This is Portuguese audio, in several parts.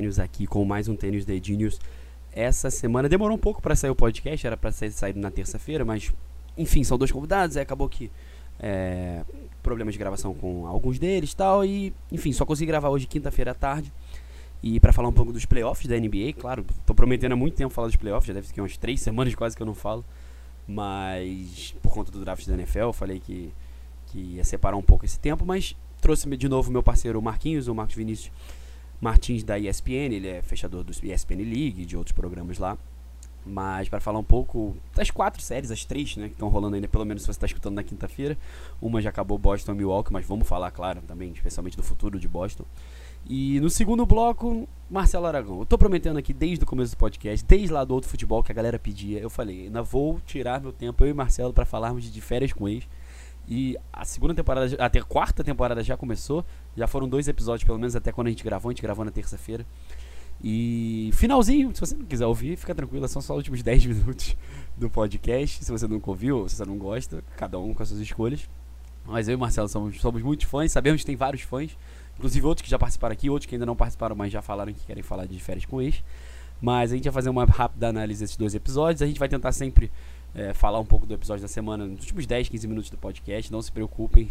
Aqui com mais um Tênis de Genius. Essa semana demorou um pouco para sair o podcast, era para sair, sair na terça-feira, mas enfim, são dois convidados, acabou que é, problemas de gravação com alguns deles tal, e enfim, só consegui gravar hoje quinta-feira à tarde. E para falar um pouco dos playoffs da NBA, claro, tô prometendo há muito tempo falar dos playoffs, já deve ser umas três semanas quase que eu não falo, mas por conta do draft da NFL, eu falei que, que ia separar um pouco esse tempo, mas trouxe de novo meu parceiro Marquinhos, o Marcos Vinícius Martins da ESPN, ele é fechador do ESPN League e de outros programas lá. Mas para falar um pouco das quatro séries, as três, né, que estão rolando ainda, pelo menos se você está escutando na quinta-feira. Uma já acabou Boston Milwaukee, mas vamos falar, claro, também, especialmente do futuro de Boston. E no segundo bloco, Marcelo Aragão. Eu tô prometendo aqui desde o começo do podcast, desde lá do outro futebol que a galera pedia, eu falei, ainda vou tirar meu tempo, eu e Marcelo, para falarmos de férias com ex. E a segunda temporada, até a quarta temporada já começou. Já foram dois episódios, pelo menos, até quando a gente gravou. A gente gravou na terça-feira. E finalzinho, se você não quiser ouvir, fica tranquilo, são só os últimos 10 minutos do podcast. Se você nunca ouviu, se você não gosta, cada um com as suas escolhas. Mas eu e o Marcelo somos, somos muitos fãs, sabemos que tem vários fãs, inclusive outros que já participaram aqui, outros que ainda não participaram, mas já falaram que querem falar de férias com ex. Mas a gente vai fazer uma rápida análise desses dois episódios. A gente vai tentar sempre é, falar um pouco do episódio da semana nos últimos 10, 15 minutos do podcast. Não se preocupem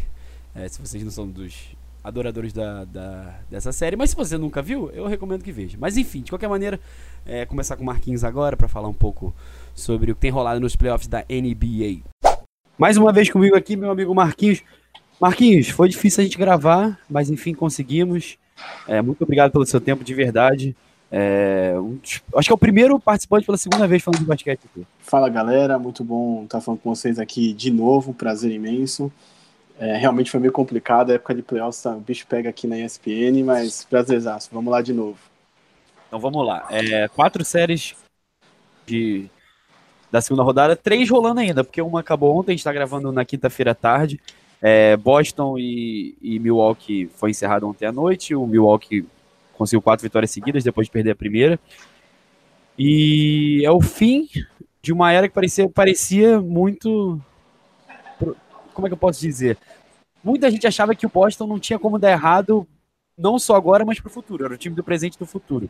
é, se vocês não são dos adoradores da, da, dessa série. Mas se você nunca viu, eu recomendo que veja. Mas enfim, de qualquer maneira, é, começar com o Marquinhos agora para falar um pouco sobre o que tem rolado nos playoffs da NBA. Mais uma vez comigo aqui, meu amigo Marquinhos. Marquinhos, foi difícil a gente gravar, mas enfim conseguimos. É, muito obrigado pelo seu tempo de verdade. É, um, acho que é o primeiro participante pela segunda vez falando de basquete aqui. Fala galera, muito bom estar falando com vocês aqui de novo, prazer imenso. É, realmente foi meio complicado, a época de playoffs, tá, o bicho pega aqui na ESPN, mas prazerzaço, vamos lá de novo. Então vamos lá, é, quatro séries de, da segunda rodada, três rolando ainda, porque uma acabou ontem, a gente está gravando na quinta-feira à tarde. É, Boston e, e Milwaukee foi encerrado ontem à noite, o Milwaukee conseguiu quatro vitórias seguidas depois de perder a primeira. E é o fim de uma era que parecia, parecia muito. Como é que eu posso dizer? Muita gente achava que o Boston não tinha como dar errado, não só agora, mas para o futuro. Era o time do presente e do futuro.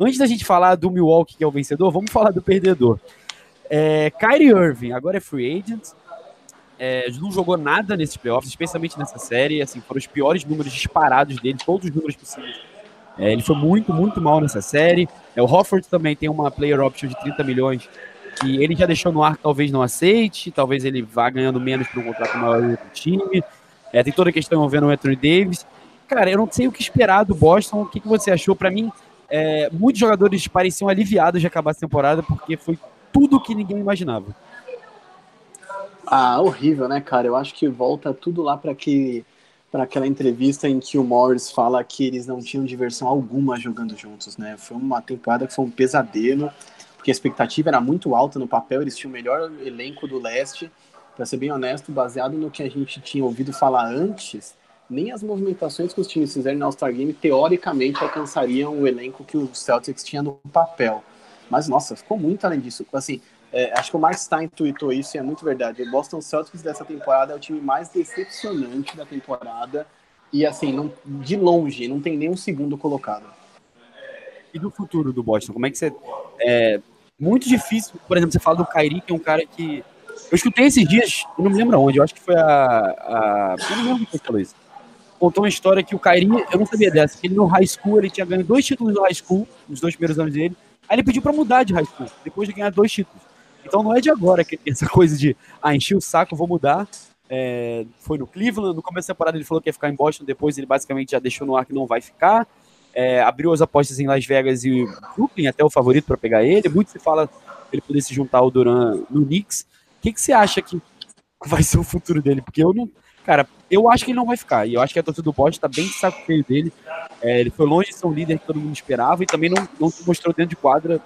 Antes da gente falar do Milwaukee, que é o vencedor, vamos falar do perdedor. É, Kyrie Irving, agora é free agent. É, não jogou nada nesses playoffs, especialmente nessa série. Assim, foram os piores números disparados dele, todos os números possíveis é, ele foi muito, muito mal nessa série. É, o Hofford também tem uma player option de 30 milhões que ele já deixou no ar, talvez não aceite, talvez ele vá ganhando menos para um contrato maior do time. É, tem toda a questão envolvendo o Anthony Davis. Cara, eu não sei o que esperar do Boston. O que, que você achou? Para mim, é, muitos jogadores pareciam aliviados de acabar a temporada porque foi tudo que ninguém imaginava. Ah, horrível, né, cara? Eu acho que volta tudo lá para que para aquela entrevista em que o Morris fala que eles não tinham diversão alguma jogando juntos, né? Foi uma temporada que foi um pesadelo, porque a expectativa era muito alta no papel, eles tinham o melhor elenco do leste. Para ser bem honesto, baseado no que a gente tinha ouvido falar antes, nem as movimentações que os times fizeram no All-Star Game teoricamente alcançariam o elenco que os Celtics tinham no papel. Mas nossa, ficou muito além disso. Assim, é, acho que o Mark Stein tweetou isso e é muito verdade. O Boston Celtics dessa temporada é o time mais decepcionante da temporada. E assim, não, de longe, não tem nenhum segundo colocado. E do futuro do Boston? Como é que você. É muito difícil, por exemplo, você fala do Kyrie, que é um cara que. Eu escutei esses dias, eu não me lembro onde, eu acho que foi a. a eu não lembro quem falou isso. Contou uma história que o Kyrie, eu não sabia dessa, que ele no high school, ele tinha ganho dois títulos no high school, nos dois primeiros anos dele. Aí ele pediu para mudar de high school, depois de ganhar dois títulos. Então não é de agora que essa coisa de, ah, enchi o saco, vou mudar. É, foi no Cleveland, no começo da temporada ele falou que ia ficar em Boston, depois ele basicamente já deixou no ar que não vai ficar. É, abriu as apostas em Las Vegas e Brooklyn, até o favorito para pegar ele. Muito se fala ele poder se juntar ao Duran no Knicks. O que, que você acha que vai ser o futuro dele? Porque eu não. Cara, eu acho que ele não vai ficar. E eu acho que a torcida do Boston tá bem de saco cheio dele. É, ele foi longe de ser um líder que todo mundo esperava e também não, não se mostrou dentro de quadra,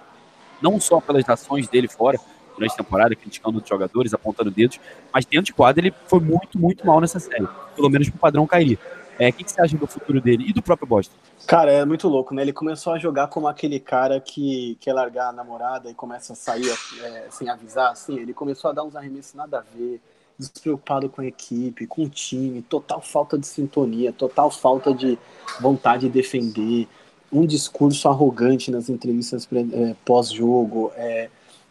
não só pelas ações dele fora, durante a temporada, criticando os jogadores, apontando dedos, mas dentro de quadra ele foi muito, muito mal nessa série, pelo menos pro padrão Kairi. É, o que, que você acha do futuro dele e do próprio Boston? Cara, é muito louco, né? Ele começou a jogar como aquele cara que quer largar a namorada e começa a sair é, sem avisar, assim. Ele começou a dar uns arremessos nada a ver, despreocupado com a equipe, com o time, total falta de sintonia, total falta de vontade de defender. um discurso arrogante nas entrevistas é, pós-jogo. É,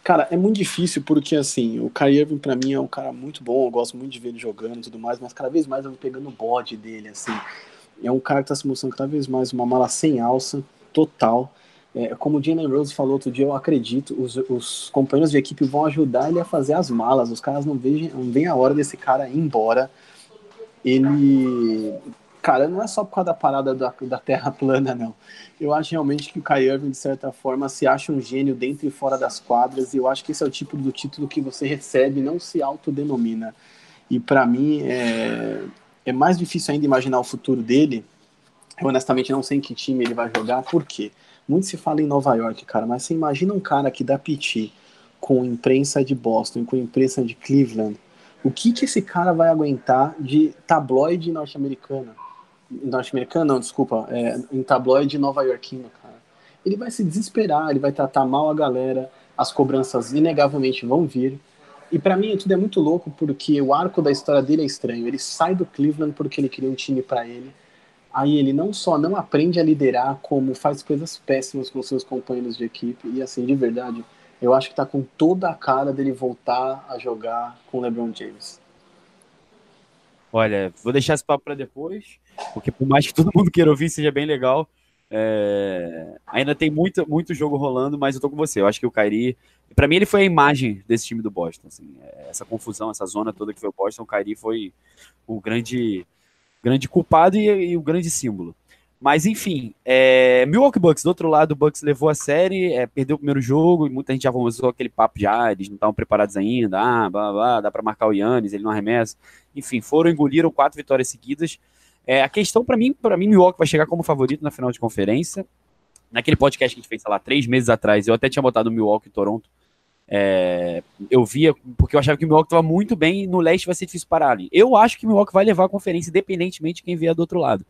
cara, é muito difícil porque, assim, o Kyrie Irving pra mim é um cara muito bom, eu gosto muito de ver ele jogando e tudo mais, mas cada vez mais eu vou pegando o bode dele, assim. É um cara que tá se mostrando cada vez mais uma mala sem alça, total. É, como o Jalen Rose falou outro dia, eu acredito, os, os, companheiros de equipe vão ajudar ele a fazer as malas. Os caras não veem, não veem a hora desse cara ir embora. Ele. Cara, não é só por causa da parada da, da Terra plana, não. Eu acho realmente que o Kai Irving, de certa forma, se acha um gênio dentro e fora das quadras. E eu acho que esse é o tipo do título que você recebe, não se autodenomina. E para mim é, é mais difícil ainda imaginar o futuro dele. Eu honestamente não sei em que time ele vai jogar, por quê? Muito se fala em Nova York, cara, mas você imagina um cara que dá piti com imprensa de Boston, com imprensa de Cleveland. O que que esse cara vai aguentar de tabloide norte-americana? Norte-americana, não, desculpa, é, em tabloide nova-iorquino, cara. Ele vai se desesperar, ele vai tratar mal a galera, as cobranças inegavelmente vão vir. E para mim tudo é muito louco porque o arco da história dele é estranho. Ele sai do Cleveland porque ele queria um time para ele aí ele não só não aprende a liderar, como faz coisas péssimas com seus companheiros de equipe. E assim, de verdade, eu acho que tá com toda a cara dele voltar a jogar com o LeBron James. Olha, vou deixar esse papo para depois, porque por mais que todo mundo queira ouvir, seja bem legal. É... ainda tem muito, muito jogo rolando, mas eu tô com você. Eu acho que o Kairi, para mim, ele foi a imagem desse time do Boston. Assim, essa confusão, essa zona toda que foi o Boston, o Kairi foi o grande grande culpado e, e o grande símbolo. Mas enfim, é, Milwaukee Bucks, do outro lado, o Bucks levou a série, é, perdeu o primeiro jogo, e muita gente já começou aquele papo já, ah, eles não estavam preparados ainda, ah, blá, blá, dá para marcar o Yannis, ele não arremessa. Enfim, foram, engoliram quatro vitórias seguidas. É, a questão para mim, para mim, Milwaukee vai chegar como favorito na final de conferência. Naquele podcast que a gente fez, sei lá, três meses atrás, eu até tinha botado Milwaukee e Toronto é, eu via, porque eu achava que o Milwaukee estava muito bem, no leste vai ser difícil parar ali. Eu acho que o Milwaukee vai levar a conferência, independentemente de quem vier do outro lado.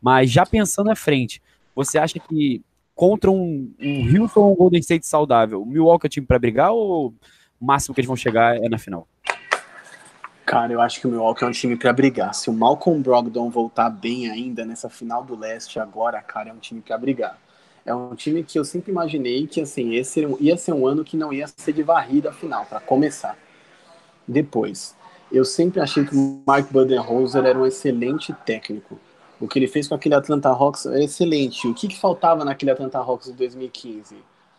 Mas já pensando à frente, você acha que contra um, um Houston ou um Golden State saudável, o Milwaukee é o time para brigar ou o máximo que eles vão chegar é na final? Cara, eu acho que o Milwaukee é um time para brigar. Se o Malcolm Brogdon voltar bem ainda nessa final do leste agora, cara, é um time para brigar é um time que eu sempre imaginei que assim esse ia ser um ano que não ia ser de varrida final para começar. Depois, eu sempre achei que o Mark Budenholzer era um excelente técnico. O que ele fez com aquele Atlanta Hawks é excelente. O que, que faltava naquele Atlanta Hawks de 2015?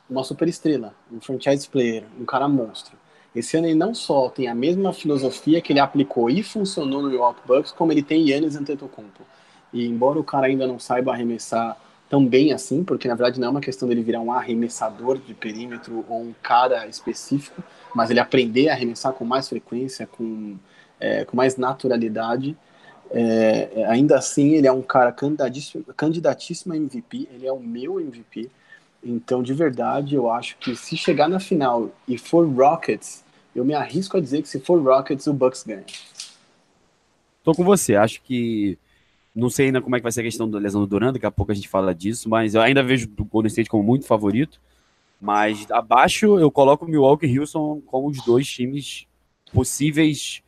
Uma superestrela, um franchise player, um cara monstro. Esse ano ele não só tem a mesma filosofia que ele aplicou e funcionou no Milwaukee Bucks, como ele tem Yannis Antetokounmpo. E embora o cara ainda não saiba arremessar tão bem assim, porque na verdade não é uma questão dele virar um arremessador de perímetro ou um cara específico, mas ele aprender a arremessar com mais frequência, com, é, com mais naturalidade. É, ainda assim, ele é um cara candidatíssimo a MVP, ele é o meu MVP. Então, de verdade, eu acho que se chegar na final e for Rockets, eu me arrisco a dizer que se for Rockets, o Bucks ganha. Tô com você, acho que não sei ainda como é que vai ser a questão da lesão do Durant, daqui a pouco a gente fala disso, mas eu ainda vejo o Golden State como muito favorito. Mas abaixo eu coloco o Milwaukee e Houston como os dois times possíveis.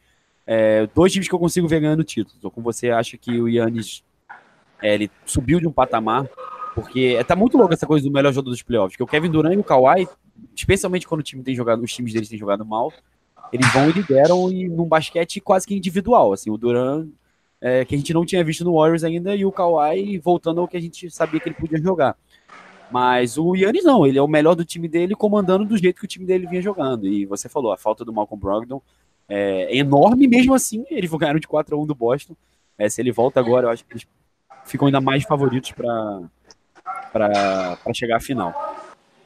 É, dois times que eu consigo ver ganhando título. Então, com você, acha que o Yannis é, ele subiu de um patamar, porque é, tá muito louco essa coisa do melhor jogador dos playoffs. Que o Kevin Durant e o Kawhi, especialmente quando o time tem jogado, os times deles têm jogado mal, eles vão e lideram e num basquete quase que individual. Assim, o Durant é, que a gente não tinha visto no Warriors ainda, e o Kawhi voltando ao que a gente sabia que ele podia jogar. Mas o Yannis não, ele é o melhor do time dele, comandando do jeito que o time dele vinha jogando. E você falou, a falta do Malcolm Brogdon é enorme, mesmo assim, eles ganharam de 4 a 1 do Boston. É, se ele volta agora, eu acho que eles ficam ainda mais favoritos para chegar à final.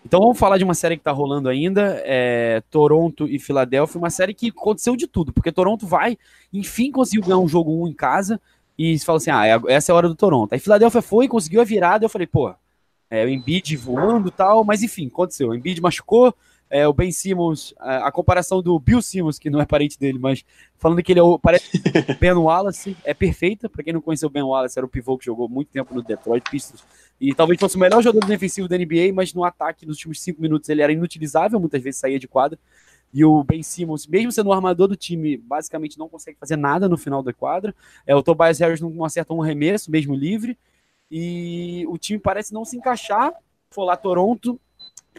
Então vamos falar de uma série que tá rolando ainda, é Toronto e Filadélfia, uma série que aconteceu de tudo, porque Toronto vai, enfim, conseguiu ganhar um jogo 1 um em casa, e se fala assim, ah, é essa é a hora do Toronto. Aí Filadélfia foi, conseguiu a virada, eu falei, pô, é, o Embiid voando e tal, mas enfim, aconteceu. O Embiid machucou, é, o Ben Simmons, a, comparação do Bill Simmons, que não é parente dele, mas falando que ele é o, parece Ben Wallace, é perfeita. Para quem não conheceu o Ben Wallace, era o pivô que jogou muito tempo no Detroit Pistons e talvez fosse o melhor jogador defensivo da NBA, mas no ataque, nos últimos cinco minutos, ele era inutilizável, muitas vezes saía de quadra. E o Ben Simmons, mesmo sendo o armador do time, basicamente não consegue fazer nada no final da quadra. É, o Tobias Harris não acerta um arremesso, mesmo livre. E o time parece não se encaixar. Foi lá Toronto,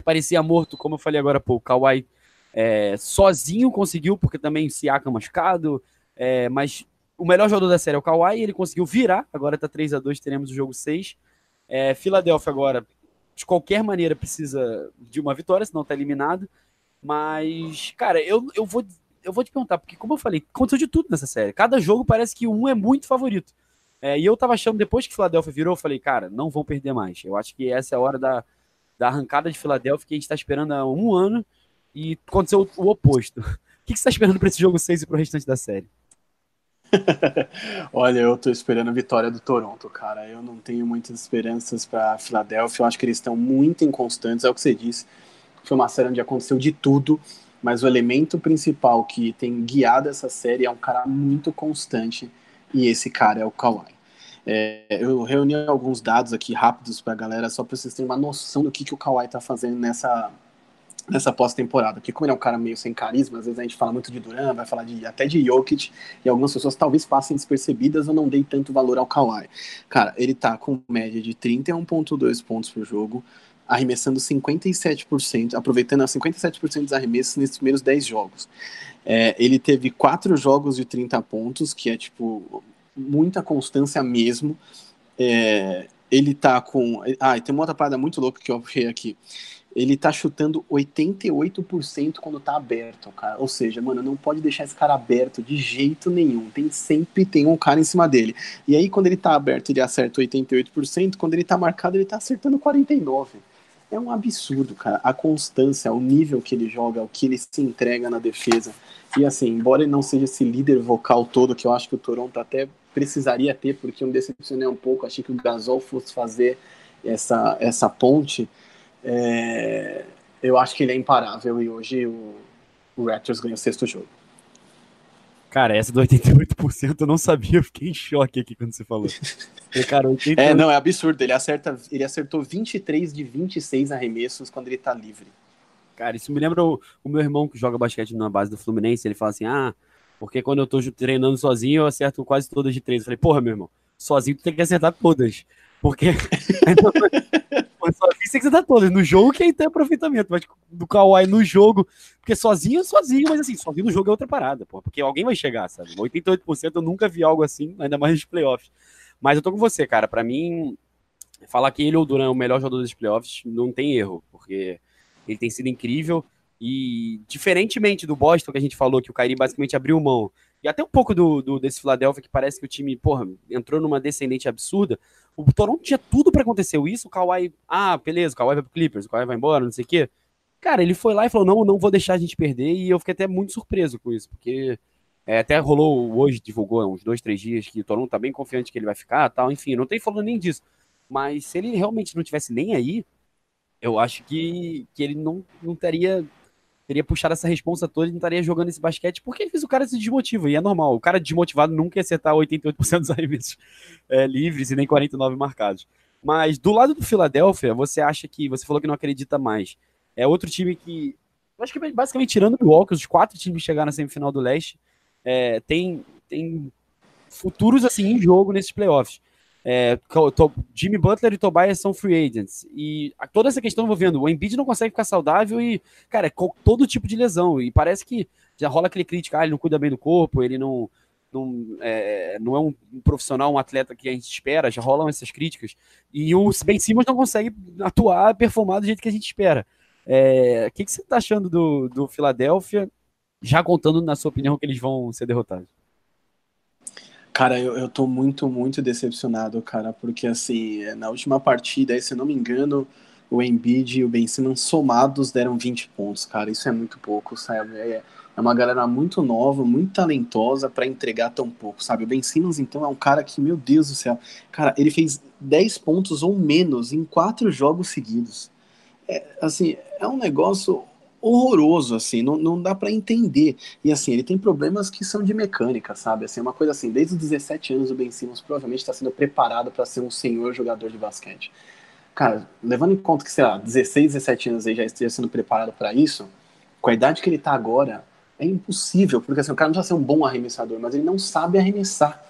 que parecia morto, como eu falei agora, pô, o Kawhi é, sozinho conseguiu, porque também Siaka machucado, é, mas o melhor jogador da série é o Kawhi, ele conseguiu virar, agora tá 3 a 2 teremos o jogo 6. É, Philadelphia agora, de qualquer maneira, precisa de uma vitória, senão tá eliminado. Mas, cara, eu, eu, vou, eu vou te perguntar, porque como eu falei, aconteceu de tudo nessa série. Cada jogo parece que um é muito favorito. É, e eu tava achando, depois que Philadelphia virou, eu falei, cara, não vão perder mais. Eu acho que essa é a hora da, da arrancada de Philadelphia que a gente tá esperando há um ano e aconteceu o, o oposto. O que, você tá esperando para esse jogo 6 e pro restante da série? Olha, eu tô esperando a vitória do Toronto, cara. Eu não tenho muitas esperanças para Filadélfia. Eu acho que eles estão muito inconstantes, é o que você disse. Foi uma série onde aconteceu de tudo, mas o elemento principal que tem guiado essa série é um cara muito constante e esse cara é o Kawhi. É, eu reuni alguns dados aqui rápidos para a galera, só para vocês terem uma noção do que, que o Kawhi está fazendo nessa, nessa pós-temporada. Porque como ele é um cara meio sem carisma, às vezes a gente fala muito de Duran, vai falar de, até de Jokic, e algumas pessoas talvez passem despercebidas ou não deem tanto valor ao Kawhi. Cara, ele tá com média de 31.2 pontos por jogo, arremessando 57%, aproveitando 57% dos arremessos nesses primeiros 10 jogos. É, ele teve quatro jogos de 30 pontos, que é tipo muita constância mesmo. É, ele tá com. Ah, e tem uma outra parada muito louca que eu achei aqui ele tá chutando 88% quando tá aberto, cara. Ou seja, mano, não pode deixar esse cara aberto de jeito nenhum. Tem sempre tem um cara em cima dele. E aí quando ele tá aberto, ele acerta 88%, quando ele tá marcado, ele tá acertando 49. É um absurdo, cara. A constância, o nível que ele joga, o que ele se entrega na defesa. E assim, embora ele não seja esse líder vocal todo que eu acho que o Toronto até precisaria ter, porque eu me decepcionei um pouco, achei que o Gasol fosse fazer essa essa ponte é, eu acho que ele é imparável e hoje o, o Raptors ganha o sexto jogo. Cara, essa do 88% eu não sabia, eu fiquei em choque aqui quando você falou. cara, 88... É, não, é absurdo. Ele, acerta, ele acertou 23 de 26 arremessos quando ele tá livre. Cara, isso me lembra o, o, meu irmão que joga basquete na base do Fluminense. Ele fala assim: ah, porque quando eu tô treinando sozinho eu acerto quase todas de três. Eu falei, porra, meu irmão, sozinho tu tem que acertar todas. Porque sozinho tem que dar todas. No jogo que aí tem aproveitamento, mas do Kawhi no jogo, porque sozinho é sozinho, mas assim, sozinho no jogo é outra parada, pô, porque alguém vai chegar, sabe? 88% eu nunca vi algo assim, ainda mais nos playoffs. Mas eu tô com você, cara, para mim, falar que ele ou Duran é o melhor jogador dos playoffs não tem erro, porque ele tem sido incrível e diferentemente do Boston que a gente falou que o Kyrie basicamente abriu mão e até um pouco do, do desse Philadelphia que parece que o time, porra, entrou numa descendente absurda. O Toronto tinha tudo para acontecer isso. O Kawhi, ah, beleza, o Kawhi vai pro Clippers, o Kawhi vai embora, não sei o quê. Cara, ele foi lá e falou: não, não vou deixar a gente perder. E eu fiquei até muito surpreso com isso, porque é, até rolou hoje, divulgou uns dois, três dias, que o Toronto tá bem confiante que ele vai ficar tal. Enfim, não tem falando nem disso. Mas se ele realmente não tivesse nem aí, eu acho que, que ele não, não teria teria puxado essa responsa toda e não estaria jogando esse basquete, porque às vezes o cara se desmotiva, e é normal. O cara desmotivado nunca ia acertar 88% dos arremessos é, livres e nem 49 marcados. Mas do lado do Philadelphia, você acha que. Você falou que não acredita mais. É outro time que. Acho que basicamente tirando o Milwaukee, os quatro times que chegaram na semifinal do leste, é, tem, tem futuros assim em jogo nesses playoffs. É, Jimmy Butler e Tobias são free agents. E toda essa questão envolvendo o Embiid não consegue ficar saudável e, cara, é todo tipo de lesão. E parece que já rola aquele crítica, ah, ele não cuida bem do corpo, ele não, não, é, não é um, profissional, um atleta que a gente espera, já rolam essas críticas. E o Ben Simmons não consegue atuar, performar do jeito que a gente espera. É, o que, que você está achando do, do Philadelphia, já contando, na sua opinião, que eles vão ser derrotados? Cara, eu, eu tô muito, muito decepcionado, cara, porque assim, na última partida, se eu não me engano, o Embiid e o Ben Simmons somados deram 20 pontos, cara, isso é muito pouco, sabe? É, é uma galera muito nova, muito talentosa para entregar tão pouco, sabe? O Ben Simmons, então, é um cara que, meu Deus do céu, cara, ele fez 10 pontos ou menos em quatro jogos seguidos. É, assim, é um negócio horroroso, assim, não, não dá para entender. E assim, ele tem problemas que são de mecânica, sabe? Assim, é uma coisa assim, desde os 17 anos o Ben Simmons provavelmente está sendo preparado para ser um senhor jogador de basquete. Cara, levando em conta que, sei lá, 16, 17 anos aí já esteja sendo preparado para isso, com a idade que ele tá agora, é impossível, porque assim, o cara não precisa ser um bom arremessador, mas ele não sabe arremessar.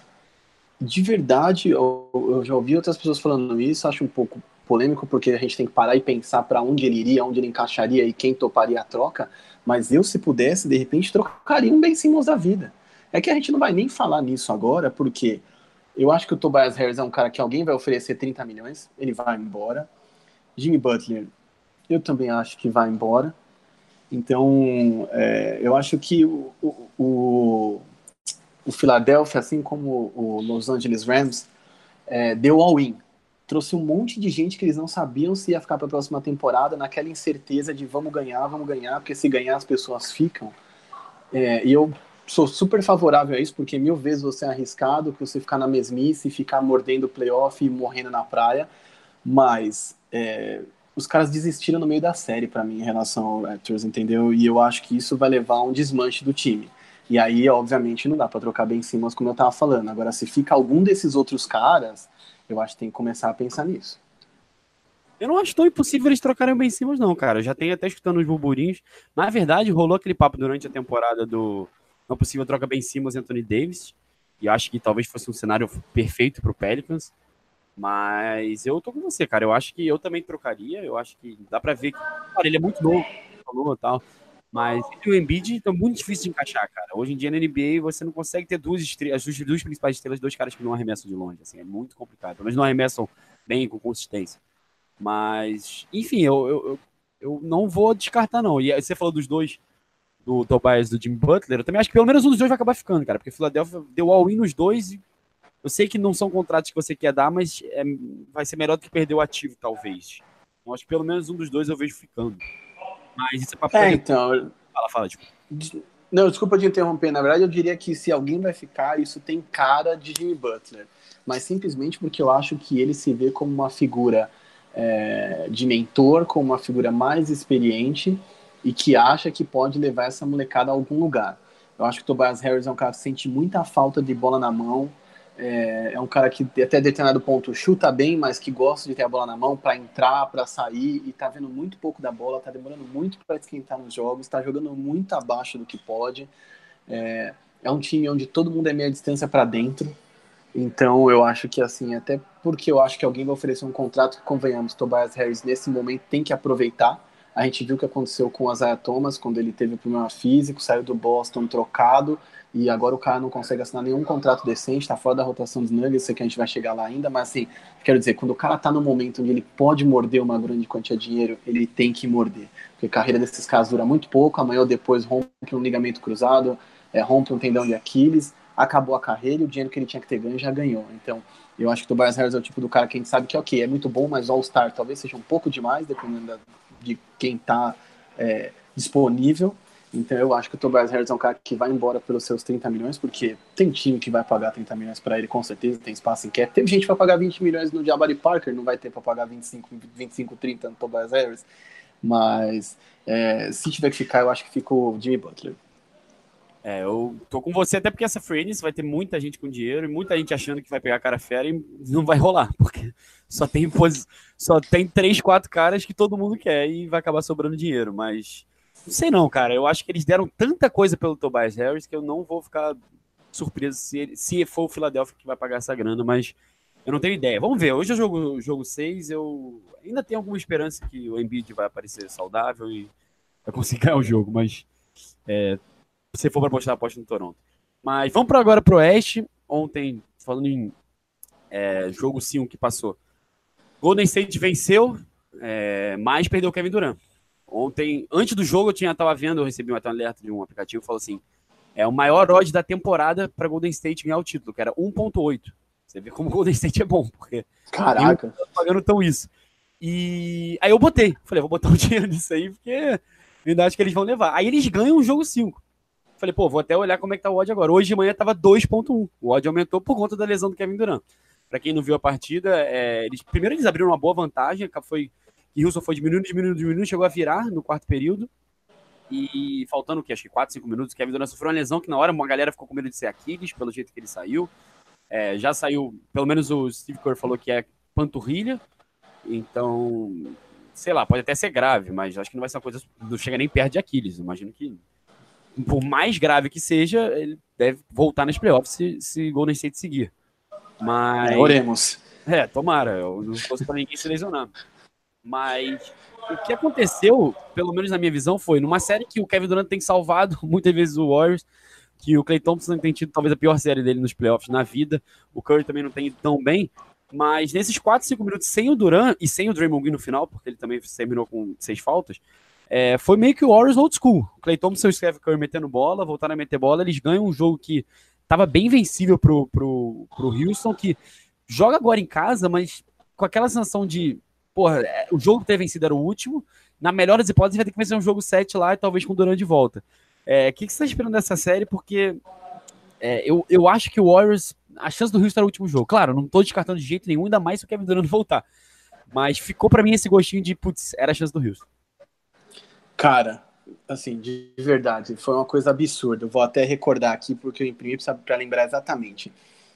de verdade, eu, eu, já ouvi outras pessoas falando isso, acho um pouco polêmico, porque a gente tem que parar e pensar para onde ele iria, onde ele encaixaria e quem toparia a troca, mas eu, se pudesse, de repente, trocaria um Ben Simmons da vida. É que a gente não vai nem falar nisso agora, porque eu acho que o Tobias Harris é um cara que alguém vai oferecer 30 milhões, ele vai embora. Jimmy Butler, eu também acho que vai embora. Então, é, eu acho que o, o, o, Philadelphia, assim como o Los Angeles Rams, é, deu all-in. Trouxe um monte de gente que eles não sabiam se ia ficar para a próxima temporada, naquela incerteza de vamos ganhar, vamos ganhar, porque se ganhar as pessoas ficam. É, e eu sou super favorável a isso, porque mil vezes você é arriscado que você ficar na mesmice ficar mordendo o playoff e morrendo na praia. Mas é, os caras desistiram no meio da série para mim em relação ao Raptors, entendeu? E eu acho que isso vai levar a um desmanche do time. E aí, obviamente, não dá para trocar bem Simmons, como eu tava falando. Agora, se fica algum desses outros caras, eu acho que tem que começar a pensar nisso. Eu não acho tão impossível eles trocarem o Ben Simmons, não, cara. Eu já tenho até escutando os burburinhos. Na verdade, rolou aquele papo durante a temporada do não possível troca Ben Simmons e Anthony Davis. E acho que talvez fosse um cenário perfeito para o Pelicans. Mas eu tô com você, cara. Eu acho que eu também trocaria. Eu acho que dá para ver que cara, ele é muito novo, falou tal. Mas o Embiid tá muito difícil de encaixar, cara. Hoje em dia na NBA você não consegue ter duas estrelas, as duas principais estrelas, dois caras que não arremessam de longe. Assim, é muito complicado. Mas não arremessam bem com consistência. Mas, enfim, eu, eu, eu, eu não vou descartar, não. E você falou dos dois do Tobias do Jimmy Butler, eu também acho que pelo menos um dos dois vai acabar ficando, cara, porque o Philadelphia deu all-in nos dois e eu sei que não são contratos que você quer dar, mas é, vai ser melhor do que perder o ativo, talvez. Eu acho que pelo menos um dos dois eu vejo ficando. Mas isso é pra É, então. Fala, fala, tipo. Não, desculpa te interromper. Na verdade, eu diria que se alguém vai ficar, isso tem cara de Jimmy Butler. Mas simplesmente porque eu acho que ele se vê como uma figura é, de mentor, como uma figura mais experiente e que acha que pode levar essa molecada a algum lugar. Eu acho que o Tobias Harris é um cara que sente muita falta de bola na mão, é, é um cara que até determinado ponto chuta bem, mas que gosta de ter a bola na mão para entrar, para sair, e tá vendo muito pouco da bola, tá demorando muito para esquentar nos jogos, tá jogando muito abaixo do que pode. É, é um time onde todo mundo é meia distância para dentro, então eu acho que assim, até porque eu acho que alguém vai oferecer um contrato que, convenhamos, Tobias Harris nesse momento tem que aproveitar, a gente viu o que aconteceu com o Isaiah Thomas quando ele teve o problema físico, saiu do Boston trocado e agora o cara não consegue assinar nenhum contrato decente, está fora da rotação dos Nuggets, sei que a gente vai chegar lá ainda, mas assim, quero dizer, quando o cara está no momento onde ele pode morder uma grande quantia de dinheiro, ele tem que morder, porque a carreira desses caras dura muito pouco, amanhã ou depois rompe um ligamento cruzado, é, rompe um tendão de Aquiles, acabou a carreira e o dinheiro que ele tinha que ter ganho já ganhou, então eu acho que o Tobias Harris é o tipo do cara que a gente sabe que, ok, é muito bom, mas All-Star talvez seja um pouco demais, dependendo da, de quem está é, disponível. Então eu acho que o Tobias Harris é um cara que vai embora pelos seus 30 milhões, porque tem time que vai pagar 30 milhões para ele, com certeza, tem espaço em cap. Teve gente que vai pagar 20 milhões no Jabari Parker, não vai ter para pagar 25, 25, 30 no Tobias Harris. Mas é, se tiver que ficar, eu acho que fica o Jimmy Butler. É, eu tô com você até porque essa free vai ter muita gente com dinheiro e muita gente achando que vai pegar cara fera e não vai rolar, porque só tem só tem três, quatro caras que todo mundo quer e vai acabar sobrando dinheiro, mas não sei não, cara. Eu acho que eles deram tanta coisa pelo Tobias Harris que eu não vou ficar surpreso se, ele, se for o Philadelphia que vai pagar essa grana, mas eu não tenho ideia. Vamos ver. Hoje é jogo, jogo 6. Eu ainda tenho alguma esperança que o Embiid vai aparecer saudável e vai conseguir ganhar o jogo, mas é, se for para apostar, aposta no Toronto. Mas vamos para agora pro Oeste. Ontem, falando em é, jogo 5 que passou. Golden State venceu, é, mas perdeu o Kevin Durant. Ontem, antes do jogo, eu tinha tava vendo, eu recebi um alerta de um aplicativo, falou assim: é o maior odd da temporada para Golden State ganhar o título, que era 1.8. Você vê como o Golden State é bom, porque Caraca. Não pagando tão isso. E aí eu botei, falei, vou botar um dinheiro nisso aí, porque ainda acho que eles vão levar. Aí eles ganham o jogo 5. Falei, pô, vou até olhar como é que tá o odd agora. Hoje de manhã tava 2.1. O odd aumentou por conta da lesão do Kevin Durant. Para quem não viu a partida, é, eles, primeiro eles abriram uma boa vantagem, foi que Wilson foi diminuindo, diminuindo, diminuindo, chegou a virar no quarto período. E faltando o que? Acho que 4, 5 minutos, Kevin Durant sofreu uma lesão que na hora uma galera ficou com medo de ser Aquiles, pelo jeito que ele saiu. É, já saiu, pelo menos o Steve Kerr falou que é panturrilha. Então, sei lá, pode até ser grave, mas acho que não vai ser uma coisa. Não chega nem perto de Aquiles. Imagino que, por mais grave que seja, ele deve voltar nas playoffs se, se Golden State seguir. Mas. É, oremos. É, tomara. Eu não fosse para ninguém se lesionar. Mas o que aconteceu, pelo menos na minha visão, foi numa série que o Kevin Durant tem salvado muitas vezes o Warriors, que o Clay Thompson tem tido talvez a pior série dele nos playoffs na vida, o Curry também não tem ido tão bem, mas nesses 4, 5 minutos sem o Durant e sem o Draymond Green no final, porque ele também terminou com seis faltas, é, foi meio que o Warriors old school. O Clay Thompson e o Steph Curry metendo bola, voltaram a meter bola, eles ganham um jogo que estava bem vencível pro, pro, pro Houston, que joga agora em casa, mas com aquela sensação de porra, é, o jogo ter vencido era o último. Na melhor das hipóteses, vai ter que vencer um jogo 7 lá e talvez com o Durant de volta. É, o é, que, que você está esperando dessa série? Porque é, eu, eu acho que o Warriors, a chance do Rio estar no último jogo. Claro, não estou descartando de jeito nenhum, ainda mais se o Kevin Durant voltar. Mas ficou para mim esse gostinho de, putz, era a chance do Rio. Cara, assim, de verdade, foi uma coisa absurda. Vou até recordar aqui, porque eu imprimi para lembrar exatamente.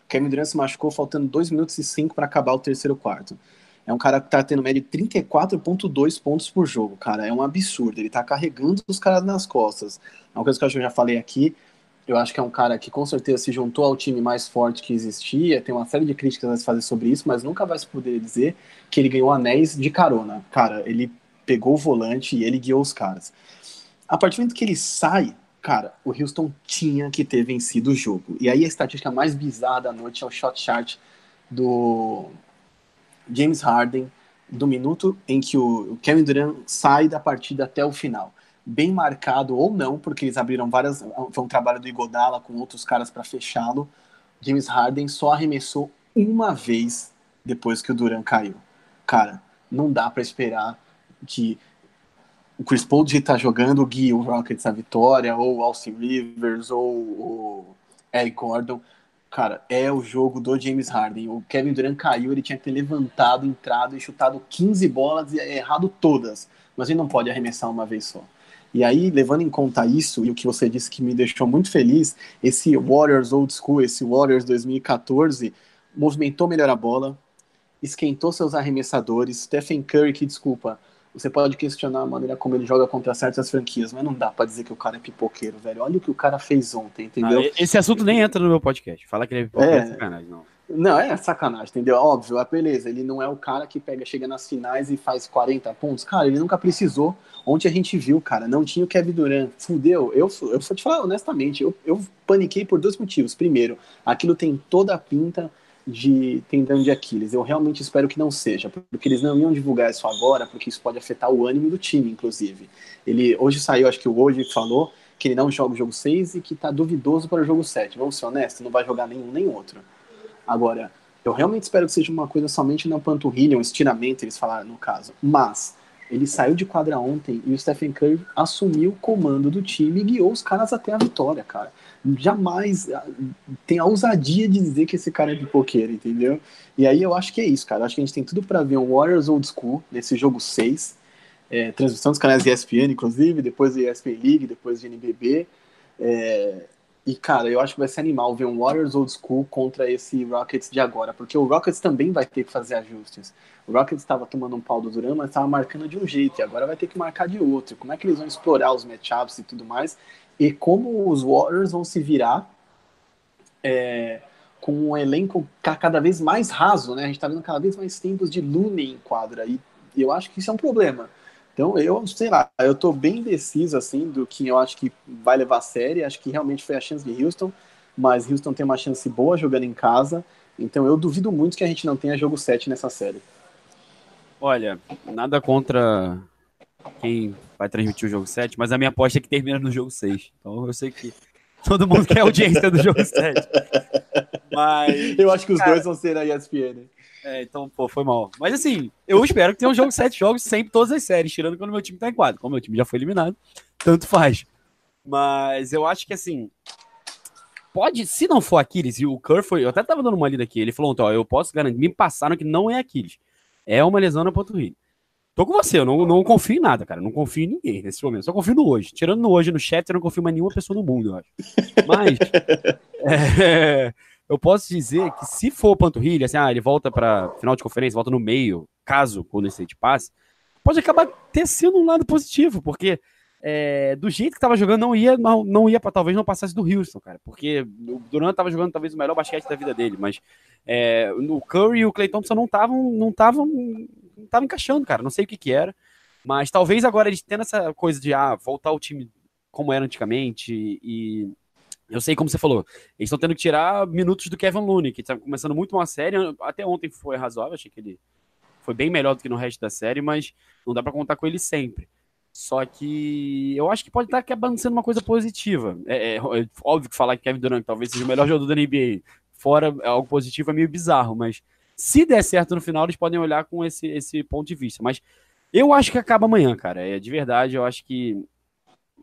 Kevin Durant se machucou faltando 2 minutos e 5 para acabar o terceiro quarto. É um cara que tá tendo média de 34,2 pontos por jogo, cara. É um absurdo. Ele tá carregando os caras nas costas. É uma coisa que eu já falei aqui. Eu acho que é um cara que com certeza se juntou ao time mais forte que existia. Tem uma série de críticas a se fazer sobre isso, mas nunca vai se poder dizer que ele ganhou anéis de carona. Cara, ele pegou o volante e ele guiou os caras. A partir do momento que ele sai, cara, o Houston tinha que ter vencido o jogo. E aí a estatística mais bizarra da noite é o shot chart do, James Harden do minuto em que o Kevin Durant sai da partida até o final. Bem marcado ou não, porque eles abriram várias. Foi um trabalho do Igodala com outros caras para fechá-lo. James Harden só arremessou uma vez depois que o Durant caiu. Cara, não dá para esperar que o Chris Paul de tá jogando guie o Rockets a vitória, ou o Austin Rivers, ou o Eric Gordon cara, é o jogo do James Harden. O Kevin Durant caiu, ele tinha que ter levantado, entrado e chutado 15 bolas e errado todas. Mas ele não pode arremessar uma vez só. E aí, levando em conta isso, e o que você disse que me deixou muito feliz, esse Warriors Old School, esse Warriors 2014, movimentou melhor a bola, esquentou seus arremessadores. Stephen Curry, que desculpa, você pode questionar a maneira como ele joga contra certas franquias, mas não dá para dizer que o cara é pipoqueiro, velho. Olha o que o cara fez ontem, entendeu? Ah, esse assunto nem entra no meu podcast. Fala que ele é pipoqueiro, é, é sacanagem, não. Não, é sacanagem, entendeu? Óbvio, é beleza. Ele não é o cara que pega, chega nas finais e faz 40 pontos. Cara, ele nunca precisou. Ontem a gente viu, cara, não tinha o Kevin Durant. Fudeu. Eu, eu vou te falar honestamente, eu, eu paniquei por dois motivos. Primeiro, aquilo tem toda a pinta de tendão de Aquiles. Eu realmente espero que não seja, porque eles não iam divulgar isso agora, porque isso pode afetar o ânimo do time, inclusive. Ele hoje saiu, acho que o hoje falou que ele não joga o jogo 6 e que está duvidoso para o jogo 7. Vamos ser honestos, não vai jogar nenhum nem outro. Agora, eu realmente espero que seja uma coisa somente na panturrilha, um estiramento, eles falaram no caso. Mas ele saiu de quadra ontem e o Stephen Curry assumiu o comando do time e guiou os caras até a vitória, cara jamais ah, tem a ousadia de dizer que esse cara é pipoqueiro, entendeu? E aí eu acho que é isso, cara. Eu acho que a gente tem tudo para ver um Warriors Old School nesse jogo 6. É, transmissão dos canais ESPN, inclusive, depois do ESPN League, depois do NBB. É, e, cara, eu acho que vai ser animal ver um Warriors Old School contra esse Rockets de agora, porque o Rockets também vai ter que fazer ajustes. O Rockets estava tomando um pau do Duran, mas estava marcando de um jeito, e agora vai ter que marcar de outro. Como é que eles vão explorar os matchups e tudo mais? e como os Warriors vão se virar é, com um elenco cada vez mais raso, né? A gente está vendo cada vez mais tempos de Looney em quadra e eu acho que isso é um problema. Então, eu sei lá, eu estou bem indeciso assim do que eu acho que vai levar a série. Acho que realmente foi a chance de Houston, mas Houston tem uma chance boa jogando em casa. Então, eu duvido muito que a gente não tenha jogo 7 nessa série. Olha, nada contra quem vai transmitir o jogo 7, mas a minha aposta é que termina no jogo 6. Então eu sei que todo mundo quer audiência do jogo 7. Mas. Eu acho que os cara, dois vão ser a ESPN. É, então, pô, foi mal. Mas assim, eu espero que tenha um jogo 7 jogos sempre todas as séries, tirando quando meu time tá em quadro. Como meu time já foi eliminado, tanto faz. Mas eu acho que assim. Pode, se não for Aquiles, e o Kerr foi. Eu até tava dando uma lida aqui. Ele falou: ó, eu posso garantir. Me passaram que não é Aquiles. É uma lesão na panturrilha. Tô com você, eu não, não confio em nada, cara. Não confio em ninguém nesse momento. Só confio no hoje. Tirando no hoje no chat, eu não confio em mais nenhuma pessoa no mundo, eu acho. Mas é, eu posso dizer que se for panturrilha, assim, ah, ele volta para final de conferência, volta no meio, caso o Golden State passe, pode acabar tecendo um lado positivo, porque é, do jeito que tava jogando, não ia, não, não ia para talvez não passasse do Houston, cara. Porque o Durant tava jogando talvez o melhor basquete da vida dele, mas é, o Curry e o Clay Thompson não estavam não estavam não estavam encaixando, cara. Não sei o que que era. Mas talvez agora eles tendo essa coisa de ah, voltar o time como era antigamente e eu sei como você falou, eles estão tendo que tirar minutos do Kevin Looney, que está começando muito uma série, até ontem foi razoável, achei que ele foi bem melhor do que no resto da série, mas não dá para contar com ele sempre. Só que eu acho que pode estar acabando sendo uma coisa positiva. É, é, é, óbvio que falar que Kevin Durant talvez seja o melhor jogador da NBA fora algo positivo é meio bizarro, mas se der certo no final, eles podem olhar com esse, esse ponto de vista. Mas eu acho que acaba amanhã, cara. É, de verdade, eu acho que.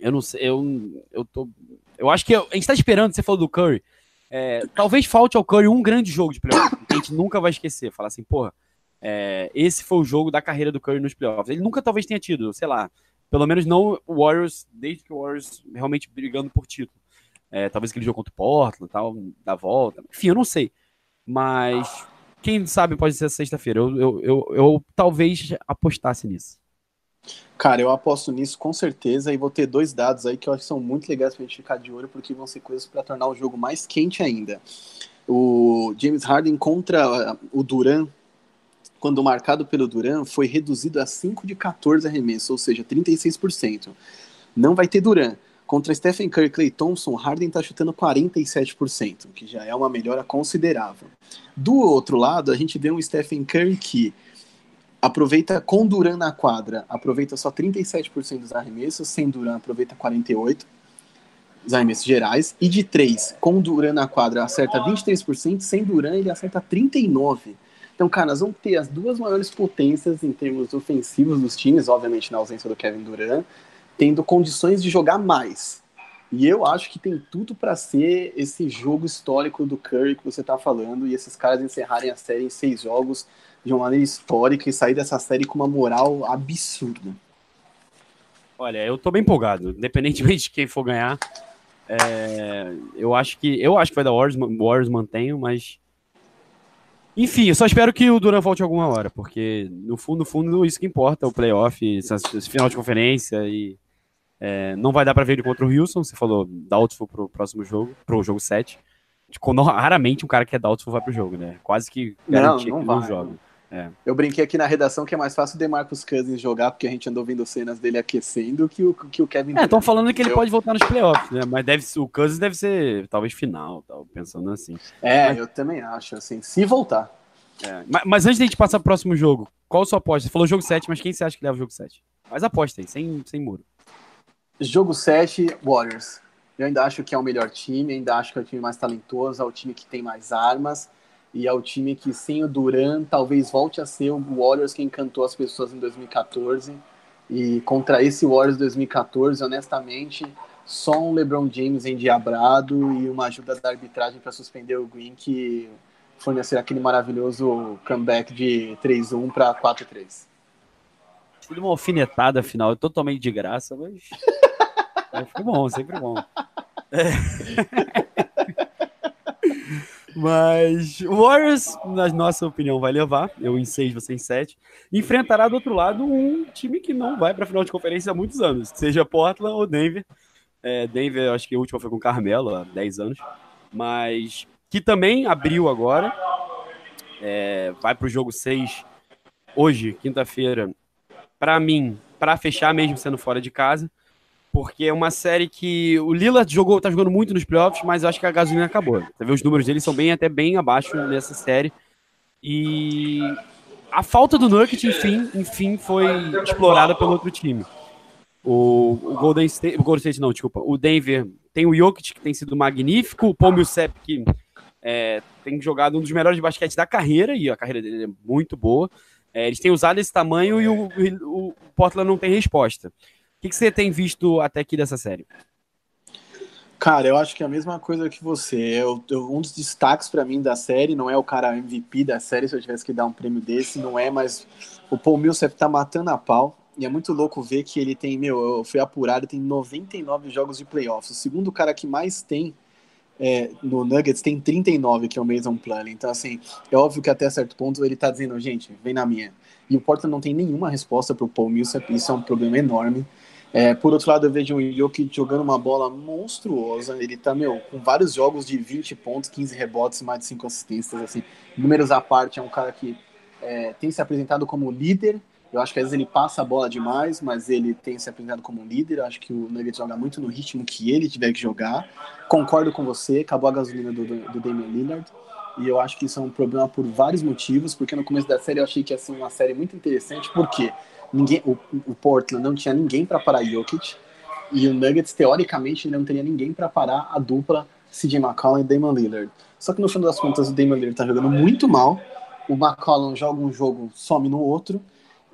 Eu não sei. Eu, eu tô. Eu acho que a gente tá esperando, você falou do Curry. É, talvez falte ao Curry um grande jogo de playoff, que a gente nunca vai esquecer. Falar assim, porra, é, esse foi o jogo da carreira do Curry nos playoffs. Ele nunca talvez tenha tido, sei lá, pelo menos não o Warriors, desde que o Warriors realmente brigando por título. É, talvez aquele jogo contra o Portland, tal, da volta. Enfim, eu não sei. Mas quem sabe pode ser sexta-feira. Eu, eu, eu, eu, talvez apostasse nisso. Cara, eu aposto nisso com certeza e vou ter dois dados aí que eu acho que são muito legais pra gente ficar de olho, porque vão ser coisas para tornar o jogo mais quente ainda. O James Harden contra o Duran quando marcado pelo Duran, foi reduzido a 5 de 14 arremessos, ou seja, 36%. Não vai ter Duran. Contra Stephen Curry e Clay Thompson, Harden está chutando 47%, que já é uma melhora considerável. Do outro lado, a gente vê um Stephen Curry que aproveita com Duran na quadra, aproveita só 37% dos arremessos, sem Duran aproveita 48% dos arremessos gerais, e de 3, com Duran na quadra acerta 23%, sem Duran ele acerta 39%. Então, cara, nós vamos ter as duas maiores potências em termos ofensivos dos times, obviamente na ausência do Kevin Durant, tendo condições de jogar mais. E eu acho que tem tudo para ser esse jogo histórico do Curry que você está falando e esses caras encerrarem a série em seis jogos de uma maneira histórica e sair dessa série com uma moral absurda. Olha, eu tô bem empolgado, independentemente de quem for ganhar. É, eu acho que eu acho que vai dar Warriors, Warriors mantenho, mas enfim, eu só espero que o Duran volte alguma hora, porque no fundo, no fundo, isso que importa, o playoff, esse final de conferência e é, não vai dar para ver ele contra o Wilson, você falou doubtful pro próximo jogo, pro jogo 7. Tipo, raramente um cara que é doubtful vai pro jogo, né? Quase que garantia não, não que vai, não joga. É. Eu brinquei aqui na redação que é mais fácil o DeMarcus Cousins jogar, porque a gente andou vendo cenas dele aquecendo, que o, que o Kevin... É, estão falando que ele pode voltar nos playoffs, né? Mas deve, o Cousins deve ser, talvez, final, tal, pensando assim. É, mas... eu também acho, assim, se voltar. É. Mas, mas, antes de a gente passar pro próximo jogo, qual a sua aposta? Você falou jogo 7, mas quem você acha que leva o jogo 7? Mas aposta aí, sem, sem muro. Jogo 7, Warriors. Eu ainda acho que é o melhor time, ainda acho que é o time mais talentoso, é o time que tem mais armas e é o time que sem o Duran talvez volte a ser o Warriors que encantou as pessoas em 2014. E contra esse Warriors 2014, honestamente, só um LeBron James endiabrado e uma ajuda da arbitragem para suspender o Green que fornecer aquele maravilhoso comeback de 3-1 para 4-3. Tudo uma alfinetada final, totalmente de graça, mas. mas ficou bom, sempre bom. É. Mas o Warriors, na nossa opinião, vai levar. Eu em 6, você em 7. Enfrentará do outro lado um time que não vai para final de conferência há muitos anos, seja Portland ou Denver. É, Denver, acho que a última foi com Carmelo, há 10 anos. Mas que também abriu agora. É, vai para o jogo 6 hoje, quinta-feira. Para mim, para fechar mesmo sendo fora de casa porque é uma série que o Lillard jogou, tá jogando muito nos playoffs, mas eu acho que a gasolina acabou. Você vê os números dele são bem até bem abaixo nessa série. E a falta do Nurkic, enfim, enfim, foi explorada pelo outro time. O, o, Golden State, o Golden State não, desculpa, o Denver tem o Jokic que tem sido magnífico, o Paul Millsap que é, tem jogado um dos melhores de basquete da carreira e a carreira dele é muito boa. É, eles têm usado esse tamanho e o, o Portland não tem resposta que, que você tem visto até aqui dessa série? Cara, eu acho que é a mesma coisa que você. Eu, eu um dos destaques para mim da série não é o cara MVP da série, se eu tivesse que dar um prêmio desse, não é, mas o Paul Millsap tá matando a pau. E é muito louco ver que ele tem, meu, eu fui apurado, tem 99 jogos de playoffs. O segundo cara que mais tem é, no Nuggets tem 39, que é o Mason Plumlee. Então, assim, é óbvio que até certo ponto ele tá dizendo, gente, vem na minha. E o Portland não tem nenhuma resposta pro Paul Millsap, isso é um problema enorme. É, por outro lado, eu vejo o Jokic jogando uma bola monstruosa. Ele tá, meu, com vários jogos de 20 pontos, 15 rebotes, mais de 5 assistências, assim. Números à parte, é um cara que é, tem se apresentado como líder. Eu acho que às vezes ele passa a bola demais, mas ele tem se apresentado como líder. Eu acho que o Nuggets joga muito no ritmo que ele tiver que jogar. Concordo com você, acabou a gasolina do, do Damian Lillard. E eu acho que isso é um problema por vários motivos, porque no começo da série eu achei que ia ser uma série muito interessante, porque ninguém, o, o Portland não tinha ninguém para parar Jokic, e o Nuggets, teoricamente, não teria ninguém para parar a dupla CJ McCollum e Damon Lillard. Só que no final das contas, o Damon Lillard tá jogando muito mal, o McCollum joga um jogo, some no outro,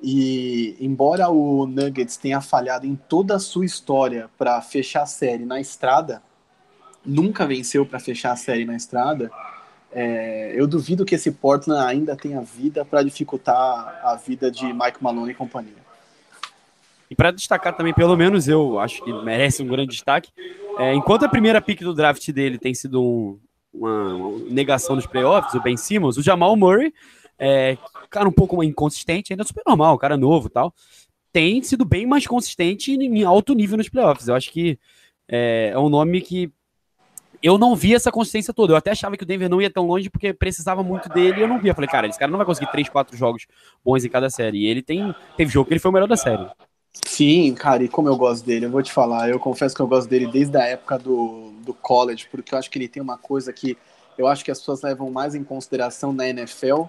e embora o Nuggets tenha falhado em toda a sua história para fechar a série na estrada, nunca venceu para fechar a série na estrada, é, eu duvido que esse Portland ainda tenha vida para dificultar a vida de Mike Malone e companhia. E para destacar também, pelo menos eu acho que merece um grande destaque, é, enquanto a primeira pick do draft dele tem sido um, uma, uma, negação dos playoffs, o Ben Simmons, o Jamal Murray, é, cara um pouco inconsistente, ainda super normal, cara novo tal, tem sido bem mais consistente em alto nível nos playoffs. Eu acho que é, é um nome que eu não vi essa consistência toda. Eu até achava que o Denver não ia tão longe porque precisava muito dele e eu não via. Falei, cara, esse cara não vai conseguir 3, 4 jogos bons em cada série. E ele tem. Teve jogo que ele foi o melhor da série. Sim, cara, e como eu gosto dele, eu vou te falar, eu confesso que eu gosto dele desde a época do, do college, porque eu acho que ele tem uma coisa que eu acho que as pessoas levam mais em consideração na NFL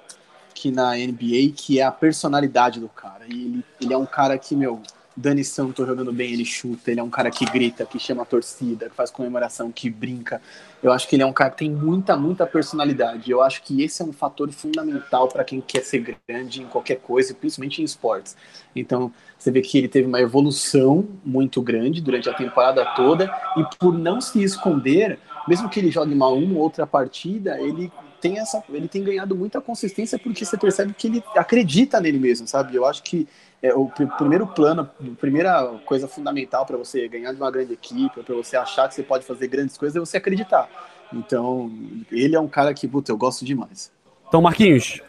que na NBA, que é a personalidade do cara. E ele, ele é um cara que, meu, Dani Santos jogando bem, ele chuta, ele é um cara que grita, que chama a torcida, que faz comemoração, que brinca. Eu acho que ele é um cara que tem muita, muita personalidade. Eu acho que esse é um fator fundamental para quem quer ser grande em qualquer coisa, principalmente em esportes. Então, você vê que ele teve uma evolução muito grande durante a temporada toda e por não se esconder, mesmo que ele jogue mal uma ou outra partida, ele tem essa, ele tem ganhado muita consistência porque você percebe que ele acredita nele mesmo, sabe? Eu acho que é, o pr primeiro plano, a primeira coisa fundamental para você ganhar de uma grande equipe, para você achar que você pode fazer grandes coisas, é você acreditar. Então, ele é um cara que, puta, eu gosto demais. Então, Marquinhos,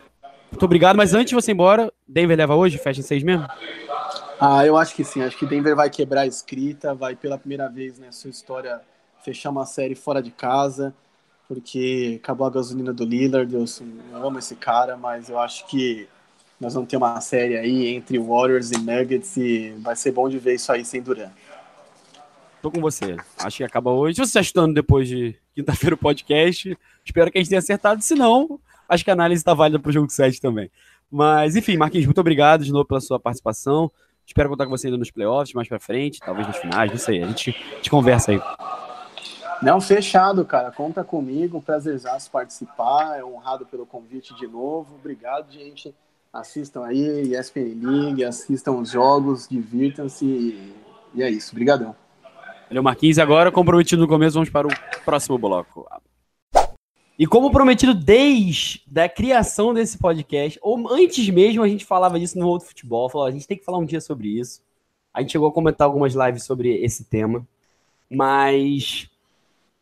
muito obrigado, mas antes de você ir embora, Denver leva hoje? Fecha em seis mesmo? Ah, eu acho que sim. Acho que Denver vai quebrar a escrita, vai pela primeira vez na né, sua história fechar uma série fora de casa, porque acabou a gasolina do Lillard. Eu, eu amo esse cara, mas eu acho que nós vamos ter uma série aí entre Warriors e Nuggets e vai ser bom de ver isso aí sem Duran. Tô com você. Acho que acaba hoje. Se você está estudando depois de quinta-feira o podcast, espero que a gente tenha acertado. Se não, acho que a análise está válida para o jogo 7 também. Mas, enfim, Marquinhos, muito obrigado de novo pela sua participação. Espero contar com você ainda nos playoffs, mais para frente, talvez nos finais, não sei. A gente, gente conversa aí. Não, fechado, cara. Conta comigo. Prazerzaço participar. É honrado pelo convite de novo. Obrigado, gente assistam aí ESPN League, assistam os jogos, divirtam-se e, é isso. Obrigadão. Valeu, Marquinhos. Agora, comprometido no começo, vamos para o próximo bloco. E como prometido desde a criação desse podcast, ou antes mesmo a gente falava disso no outro futebol, falou, a gente tem que falar um dia sobre isso. A gente chegou a comentar algumas lives sobre esse tema, mas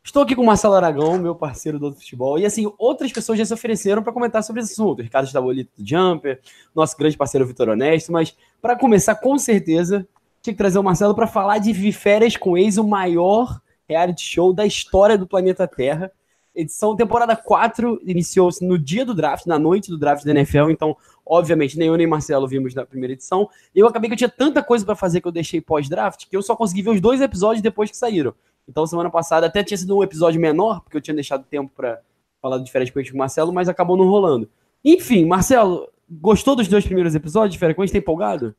Estou aqui com o Marcelo Aragão, meu parceiro do futebol. E assim, outras pessoas já se ofereceram para comentar sobre esse assunto. Ricardo Estabolito do Jumper, nosso grande parceiro Vitor Honesto. Mas para começar, com certeza, tinha que trazer o Marcelo para falar de Férias com Ex, o maior reality show da história do planeta Terra. Edição temporada 4 iniciou-se no dia do draft, na noite do draft da NFL. Então, obviamente, nem eu nem Marcelo vimos na primeira edição. Eu acabei que eu tinha tanta coisa para fazer que eu deixei pós-draft que eu só consegui ver os dois episódios depois que saíram. Então, semana passada até tinha sido um episódio menor, porque eu tinha deixado tempo para falar de diferente com o Marcelo, mas acabou não rolando. Enfim, Marcelo, gostou dos dois primeiros episódios de Fera Tá empolgado?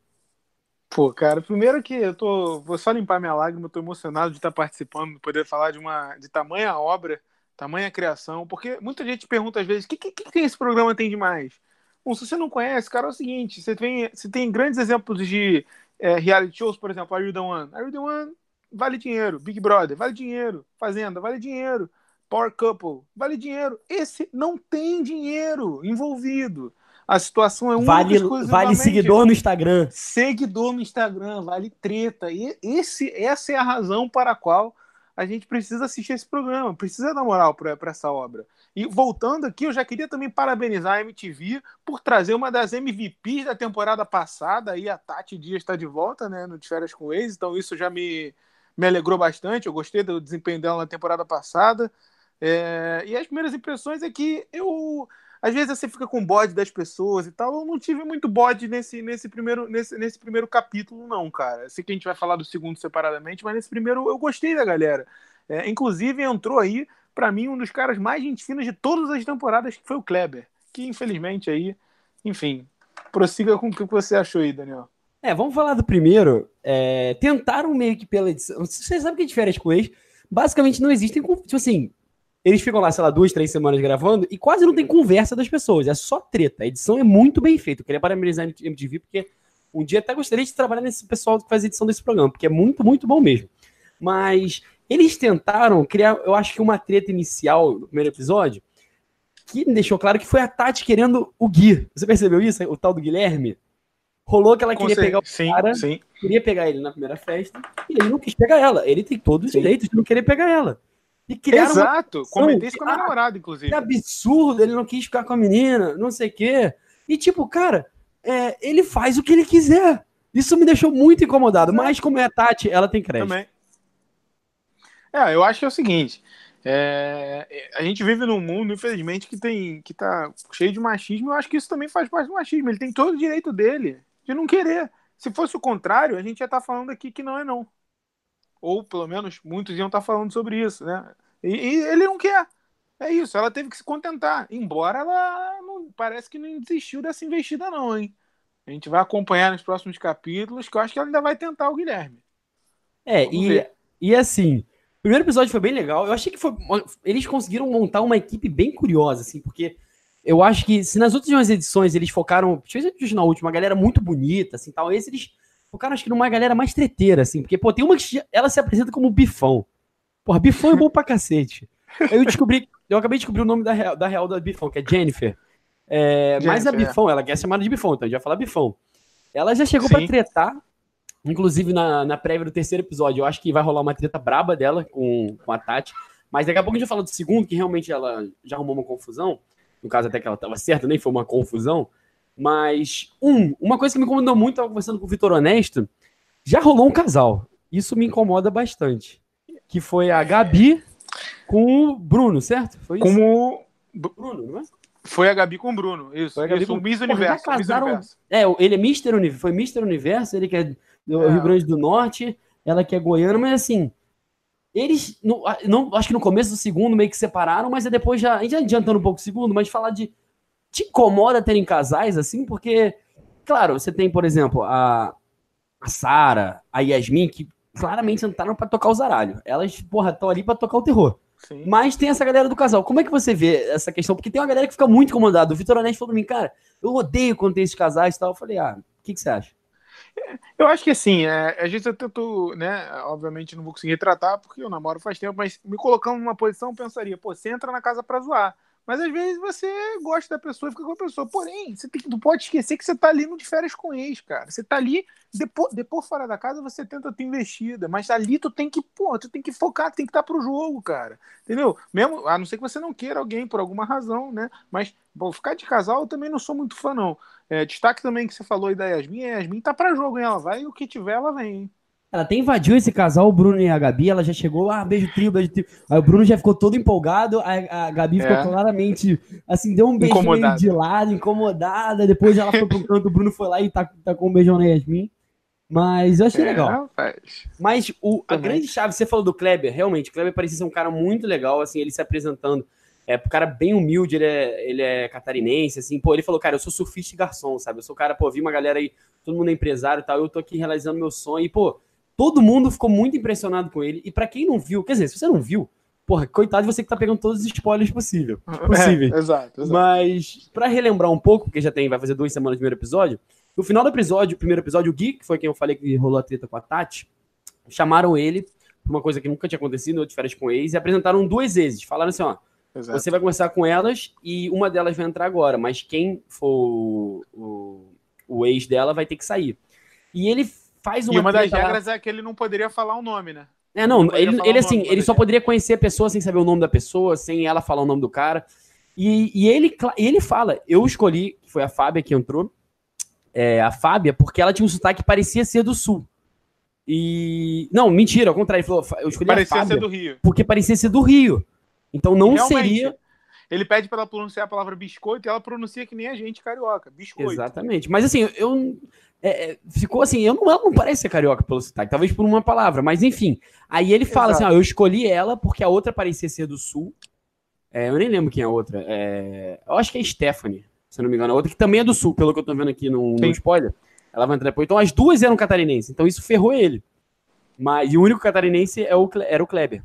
Pô, cara, primeiro que eu tô. Vou só limpar minha lágrima, eu tô emocionado de estar participando, de poder falar de uma. de tamanha obra, tamanha criação, porque muita gente pergunta às vezes: o que, que, que esse programa tem demais? Bom, se você não conhece, cara, é o seguinte: você tem, você tem grandes exemplos de é, reality shows, por exemplo, Are You The One? Are You The One vale dinheiro. Big Brother, vale dinheiro. Fazenda, vale dinheiro. Power Couple, vale dinheiro. Esse não tem dinheiro envolvido. A situação é uma vale, Vale seguidor no Instagram. Seguidor no Instagram, vale treta. E esse, essa é a razão para a qual a gente precisa assistir esse programa, precisa dar moral para essa obra. E voltando aqui, eu já queria também parabenizar a MTV por trazer uma das MVPs da temporada passada, aí a Tati Dias está de volta, né, no de férias com ex, então isso já me, me alegrou bastante, eu gostei do desempenho dela na temporada passada. É, e as primeiras impressões é que eu às vezes você fica com bode das pessoas e tal. Eu não tive muito bode nesse, nesse, primeiro, nesse, nesse primeiro capítulo, não, cara. Sei que a gente vai falar do segundo separadamente, mas nesse primeiro eu gostei da galera. É, inclusive entrou aí, para mim, um dos caras mais gente finas de todas as temporadas, que foi o Kleber. Que infelizmente aí, enfim, prossiga com o que você achou aí, Daniel. É, vamos falar do primeiro. É, tentaram meio que pela edição. Você sabe que de férias com ex, basicamente não existem. Tipo assim, eles ficam lá, sei lá, duas, três semanas gravando e quase não tem conversa das pessoas, é só treta. A edição é muito bem feita. Eu queria parabenizar a MTV porque um dia até gostaria de trabalhar nesse pessoal que faz edição desse programa, porque é muito, muito bom mesmo. Mas eles tentaram criar, eu acho que uma treta inicial no primeiro episódio, que deixou claro que foi a Tati querendo o Gui. Você percebeu isso? O tal do Guilherme? Rolou que ela queria pegar o sim, cara, sim. queria pegar ele na primeira festa, e ele não quis pegar ela. Ele tem todos os direitos de não querer pegar ela. E criaram Exato, comentei isso com a minha namorada, inclusive. Que absurdo, ele não quis ficar com a menina, não sei o quê. E tipo, cara, é, ele faz o que ele quiser. Isso me deixou muito incomodado. Mas como é a Tati, ela tem crédito. Também. É, eu acho que é o seguinte. É, a gente vive num mundo, infelizmente, que tem que tá cheio de machismo. Eu acho que isso também faz parte do machismo. Ele tem todo o direito dele de não querer. Se fosse o contrário, a gente ia estar tá falando aqui que não é não ou pelo menos muitos iam estar falando sobre isso, né? E, e, ele não quer. É isso, ela teve que se contentar. Embora ela não, parece que não desistiu dessa investida, não, hein? A gente vai acompanhar nos próximos capítulos, que eu acho que ela ainda vai tentar o Guilherme. É, e, e assim, o primeiro episódio foi bem legal. Eu achei que foi. Eles conseguiram montar uma equipe bem curiosa, assim, porque eu acho que se nas últimas edições eles focaram, principalmente na última, uma galera muito bonita, assim, tal, esse eles focaram acho que numa galera mais treteira, assim, porque, pô, tem uma que ela se apresenta como Bifão. Porra, Bifão é bom pra cacete. Aí eu descobri, eu acabei de descobrir o nome da real da, real da Bifão, que é Jennifer. É, Jennifer mas a Bifão, ela quer ser chamada de Bifão, então a gente vai falar Bifão. Ela já chegou pra tretar, inclusive na, na prévia do terceiro episódio, eu acho que vai rolar uma treta braba dela com, com a Tati. Mas daqui a pouco a gente vai falar do segundo, que realmente ela já arrumou uma confusão. No caso, até que ela tava certa, nem foi uma confusão. Mas, um, uma coisa que me incomodou muito, eu tava conversando com o Vitor Honesto, já rolou um casal. Isso me incomoda bastante. Que foi a Gabi com o Bruno, certo? Foi isso? Como Bruno, não é? Foi a Gabi com o Bruno, isso. Foi a Gabi isso, com o Miss Universo, casaram... Universo. É, ele é Mister Universo, foi Mister Universo, ele que é do é. Rio Grande do Norte, ela que é goiana, mas assim, eles, não, não, acho que no começo do segundo meio que separaram, mas é depois já, já adiantando um pouco o segundo, mas falar de te incomoda terem casais assim? Porque, claro, você tem, por exemplo, a, a Sara, a Yasmin, que claramente entraram para tocar o zaralho. Elas, porra, estão ali para tocar o terror. Sim. Mas tem essa galera do casal. Como é que você vê essa questão? Porque tem uma galera que fica muito incomodada. O Vitor Anete falou pra mim, cara, eu odeio quando tem esses casais e tal. Eu falei, ah, o que, que você acha? Eu acho que assim, é, às vezes eu tento, né? Obviamente não vou conseguir retratar porque eu namoro faz tempo, mas me colocando numa posição, pensaria, pô, você entra na casa pra zoar. Mas às vezes você gosta da pessoa e fica com a pessoa. Porém, você tem, não pode esquecer que você tá ali no de férias com ex, cara. Você tá ali, depois, depois fora da casa você tenta ter investida. Mas ali tu tem que, pô, tu tem que focar, tem que estar tá pro jogo, cara. Entendeu? Mesmo, a não ser que você não queira alguém por alguma razão, né? Mas, bom, ficar de casal eu também não sou muito fã, não. É, destaque também que você falou aí da Yasmin, a Yasmin tá pra jogo, hein? Ela vai e o que tiver, ela vem, hein? Ela até invadiu esse casal, o Bruno e a Gabi. Ela já chegou, ah, beijo trio, beijo trio. Aí o Bruno já ficou todo empolgado. A, a Gabi ficou é. claramente, assim, deu um beijo de lado, incomodada. Depois ela foi pro canto, o Bruno foi lá e tá, tá com um beijão na Yasmin. Mas eu achei é, legal. Rapaz. Mas o, a grande chave, você falou do Kleber, realmente, o Kleber parecia ser um cara muito legal, assim, ele se apresentando. É, um cara bem humilde, ele é, ele é catarinense, assim, pô, ele falou, cara, eu sou surfista e garçom, sabe? Eu sou cara, pô, vi uma galera aí, todo mundo é empresário e tal, eu tô aqui realizando meu sonho, e, pô, Todo mundo ficou muito impressionado com ele. E para quem não viu, quer dizer, se você não viu, porra, coitado de você que tá pegando todos os spoilers possível, possíveis. É, exato, exato. Mas, para relembrar um pouco, porque já tem, vai fazer duas semanas do primeiro episódio, no final do episódio, o primeiro episódio, o Gui, que foi quem eu falei que rolou a treta com a Tati, chamaram ele pra uma coisa que nunca tinha acontecido, de férias com ex, e apresentaram duas vezes. Falaram assim, ó, Exato. Você vai conversar com elas e uma delas vai entrar agora, mas quem for o, o, ex dela vai ter que sair. E ele faz uma. E uma das regras lá... é que ele não poderia falar o nome, né? É, não, ele, ele assim, ele só poderia conhecer a pessoa sem saber o nome da pessoa, sem ela falar o nome do cara. E, e ele, ele fala, eu escolhi, foi a Fábia que entrou, é, a Fábia, porque ela tinha um sotaque que parecia ser do sul. E. Não, mentira, ao contrário, ele falou, eu escolhi parecia a Fábia. ser do Rio. Porque parecia ser do Rio. Então não Realmente, seria. Ele pede para ela pronunciar a palavra biscoito e ela pronuncia que nem a gente, carioca. Biscoito. Exatamente. Mas assim, eu. é, é, ficou assim, eu não, ela não parece ser carioca pelo sotaque, talvez por uma palavra, mas enfim. Aí ele fala Exato. assim: ó, eu escolhi ela porque a outra parecia ser do sul. É, eu nem lembro quem é a outra. É, eu acho que é Stephanie, se não me engano. A outra que também é do sul, pelo que eu tô vendo aqui no, no spoiler. Ela vai entrar depois. Então as duas eram catarinenses, então isso ferrou ele. Mas, e o único catarinense é o, era o Kleber.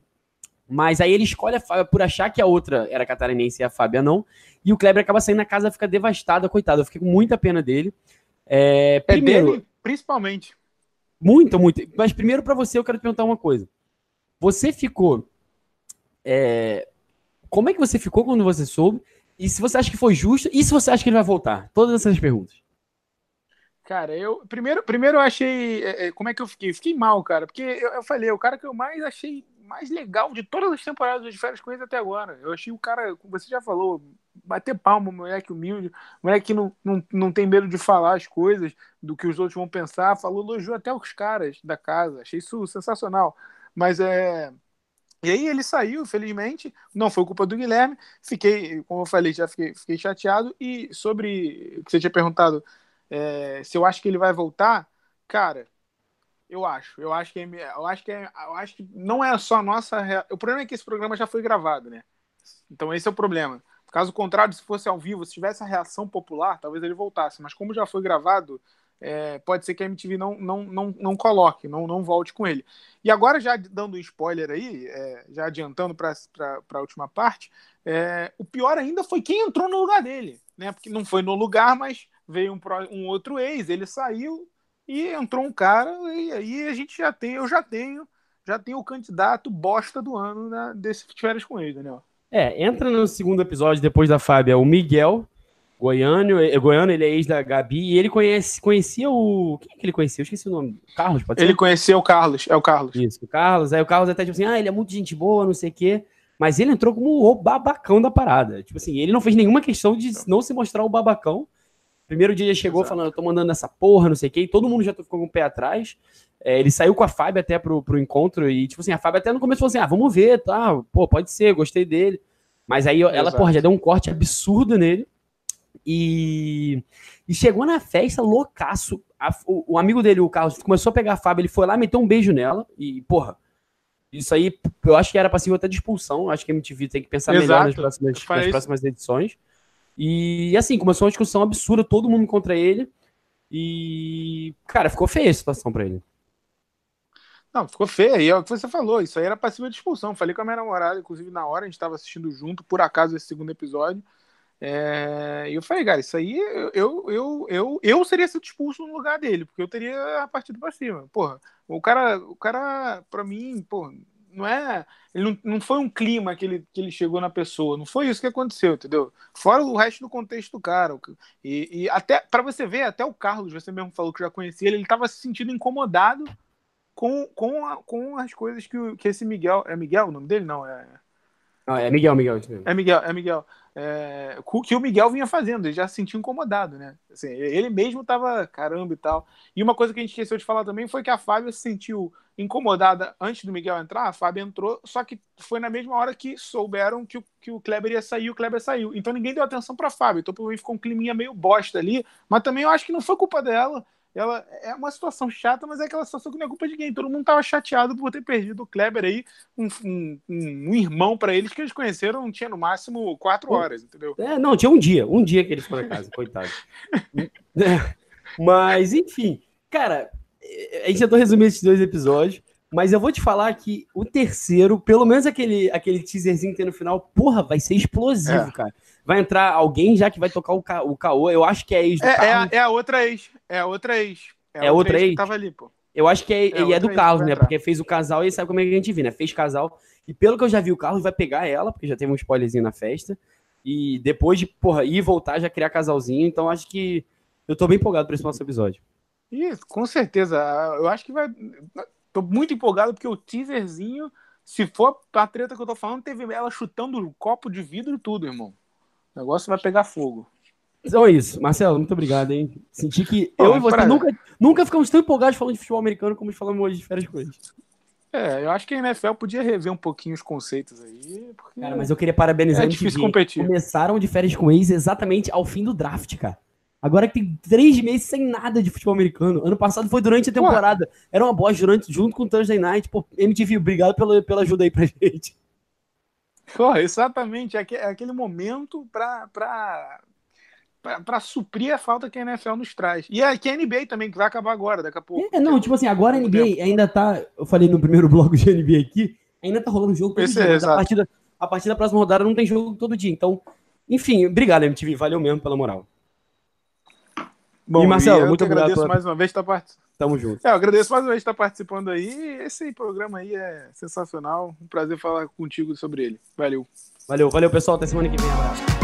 Mas aí ele escolhe a Fábia por achar que a outra era catarinense e a Fábia não. E o Kleber acaba saindo na casa, fica devastado, coitado. Eu fiquei com muita pena dele. É, É primeiro, dele, principalmente. muito, muito. Mas primeiro pra você eu quero te perguntar uma coisa. Você ficou. é, como é que você ficou quando você soube? E se você acha que foi justo? E se você acha que ele vai voltar? Todas essas perguntas. Cara, eu. Primeiro, primeiro eu achei. é, é, como é que eu fiquei? Fiquei mal, cara. Porque eu, eu falei, o cara que eu mais achei mais legal de todas as temporadas de férias ele até agora. Eu achei o cara, como você já falou, bater palma, moleque humilde, moleque que não, não, não tem medo de falar as coisas, do que os outros vão pensar. Falou, elogiou até os caras da casa. Achei isso sensacional. Mas é. E aí ele saiu, infelizmente, não foi culpa do Guilherme. Fiquei, como eu falei, já fiquei, fiquei chateado. E sobre o que você tinha perguntado, é, se eu acho que ele vai voltar, cara, eu acho. Eu acho que eu acho que é- eu acho que não é só a nossa. O problema é que esse programa já foi gravado, né? Então esse é o problema. Caso contrário, se fosse ao vivo, se tivesse a reação popular, talvez ele voltasse. Mas como já foi gravado, é, pode ser que a MTV não, não, não, não coloque, não, não volte com ele. E agora, já dando um spoiler aí, é, já adiantando para a última parte, é, o pior ainda foi quem entrou no lugar dele, né? Porque não foi no lugar, mas veio um, um outro ex, ele saiu e entrou um cara, e aí a gente já tem, eu já tenho, já tenho o candidato bosta do ano né, desse férias com ele, Daniel. É, entra no segundo episódio, depois da Fábia, o Miguel, goiano, é, goiano ele é ex da Gabi, e ele conhece, conhecia o... Quem é que ele conhecia? Eu esqueci o nome. Carlos, pode ser? Ele conheceu o Carlos, é o Carlos. Isso, o Carlos. Aí o Carlos até tipo assim, ah, ele é muito gente boa, não sei o quê. Mas ele entrou como o babacão da parada. Tipo assim, ele não fez nenhuma questão de não se mostrar o babacão. Primeiro dia ele chegou Exato. falando, eu tô mandando essa porra, não sei o quê, e todo mundo já ficou com o pé atrás. É, ele saiu com a Fábio até pro, pro encontro, e tipo assim, a Fábio até no começo falou assim, ah, vamos ver, tá, pô, pode ser, gostei dele. Mas aí ela, Exato. porra, já deu um corte absurdo nele. E, e chegou na festa loucaço. A- o, o amigo dele, o Carlos, começou a pegar a Fábio, ele foi lá, meteu um beijo nela, e, porra, isso aí eu acho que era passivo até de expulsão. Acho que a MTV tem que pensar melhor Exato. nas próximas, nas próximas edições. E assim, começou uma discussão absurda, todo mundo contra ele. E, cara, ficou feia a situação pra ele. Não, ficou feio. E é o que você falou. Isso aí era passiva de expulsão. Falei com a minha namorada, inclusive na hora, a gente estava assistindo junto, por acaso, esse segundo episódio. É, E eu falei, cara, isso aí eu, eu, eu, eu, eu seria sido expulso no lugar dele, porque eu teria partido pra cima. Porra, o cara, o cara, pra mim, pô, não é. Ele não, não foi um clima que ele, que ele chegou na pessoa, não foi isso que aconteceu, entendeu? Fora o resto do contexto do cara. E, e até, para você ver, até o Carlos, você mesmo falou que já conhecia ele, ele tava se sentindo incomodado com, com, a- com as coisas que, que esse Miguel. É Miguel o nome dele? Não, é. Ah, é Miguel, Miguel. É Miguel, é Miguel. É, que o Miguel vinha fazendo, ele já se sentiu incomodado, né? Assim, ele mesmo tava caramba e tal. E uma coisa que a gente esqueceu de falar também foi que a Fábia se sentiu incomodada antes do Miguel entrar, a Fábia entrou, só que foi na mesma hora que souberam que o, que o Kleber ia sair, o Kleber saiu. Então ninguém deu atenção pra Fábia. Então por mim ficou um climinha meio bosta ali, mas também eu acho que não foi culpa dela. Ela é uma situação chata, mas é aquela situação que não é culpa de ninguém. Todo mundo tava chateado por ter perdido o Kleber aí, um, um, um- irmão pra eles que eles conheceram, tinha no máximo quatro horas, entendeu? É, não, tinha um dia, um dia que ele ficou na casa, coitado. É, Mas, enfim, cara, a gente tentou resumir esses dois episódios, mas eu vou te falar que o terceiro, pelo menos aquele, aquele teaserzinho que tem no final, porra, vai ser explosivo, É. cara. Vai entrar alguém já que vai tocar o, ca o caô, eu acho que é ex do É, é, Carlos. a, é a outra ex. É a outra ex. É outra ex? que tava ali, pô. Eu acho que é, É, e é do Carlos, né? Porque fez o casal e sabe como é que a gente viu, né? Fez casal. E pelo que eu já vi, o Carlos vai pegar ela, porque já teve um spoilerzinho na festa. E depois de, porra, ir e voltar, já criar casalzinho. Então acho que eu tô bem empolgado pra esse nosso episódio. Isso, com certeza. Eu acho que vai. tô muito empolgado porque o teaserzinho, se for a treta que eu tô falando, teve ela chutando o copo de vidro e tudo, irmão. O negócio vai pegar fogo. Então é isso. Marcelo, muito obrigado, hein? Senti que eu e você pra- nunca, nunca ficamos tão empolgados falando de futebol americano como falamos hoje de férias com eles. É, eu acho que a NFL podia rever um pouquinho os conceitos aí, porque Cara, mas eu queria parabenizar é difícil competir. Começaram de férias com ex exatamente ao fim do draft, cara. Agora que tem três meses sem nada de futebol americano. Ano passado foi durante a temporada. Era uma bosta durante, junto com o Thursday Night. Pô, MTV, obrigado pela, pela ajuda aí pra gente. Exatamente, é aque- aquele momento pra, pra suprir a falta que a NFL nos traz. E aqui a NBA também, que vai acabar agora, daqui a pouco. É, não, tipo assim, agora a NBA ainda tá. Eu falei no primeiro bloco de NBA aqui, ainda tá rolando jogo todo Esse dia. é, a, partir da, a partir da próxima rodada não tem jogo todo dia. Então, enfim, obrigado, MTV. Valeu mesmo pela moral. Bom, E, Marcelo, eu muito obrigado agradeço pela- mais uma vez estar participando. Tamo junto. É, eu agradeço mais uma vez estar participando aí. Esse programa aí é sensacional. Um prazer falar contigo sobre ele. Valeu. Valeu, valeu, pessoal. Até semana que vem. Abraço.